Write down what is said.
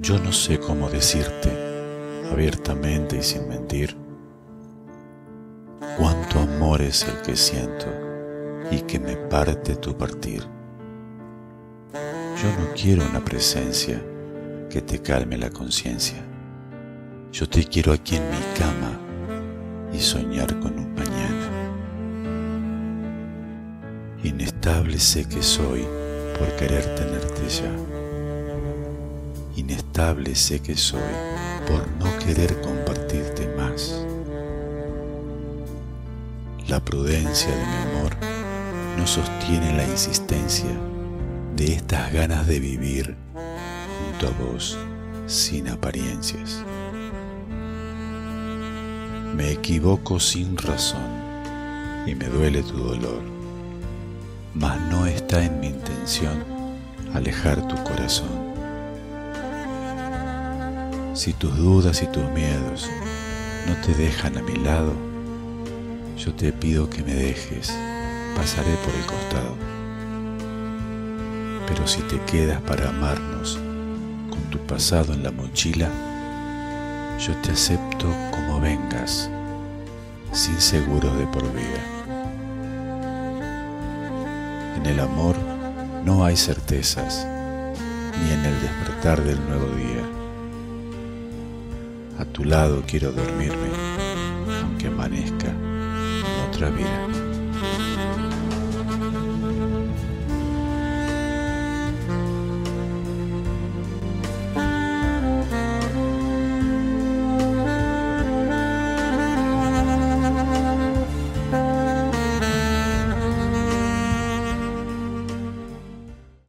Yo no sé cómo decirte, abiertamente y sin mentir, cuánto amor es el que siento y que me parte tu partir. Yo no quiero una presencia que te calme la conciencia. Yo te quiero aquí en mi cama y soñar con un mañana. Inestable sé que soy por querer tenerte ya. Inestable sé que soy por no querer compartirte más. La prudencia de mi amor no sostiene la insistencia de estas ganas de vivir junto a vos sin apariencias. Me equivoco sin razón y me duele tu dolor, mas no está en mi intención alejar tu corazón. Si tus dudas y tus miedos no te dejan a mi lado, yo te pido que me dejes, pasaré por el costado. Pero si te quedas para amarnos con tu pasado en la mochila, yo te acepto como vengas, sin seguros de por vida. En el amor no hay certezas, ni en el despertar del nuevo día. A tu lado quiero dormirme, aunque amanezca en otra vida.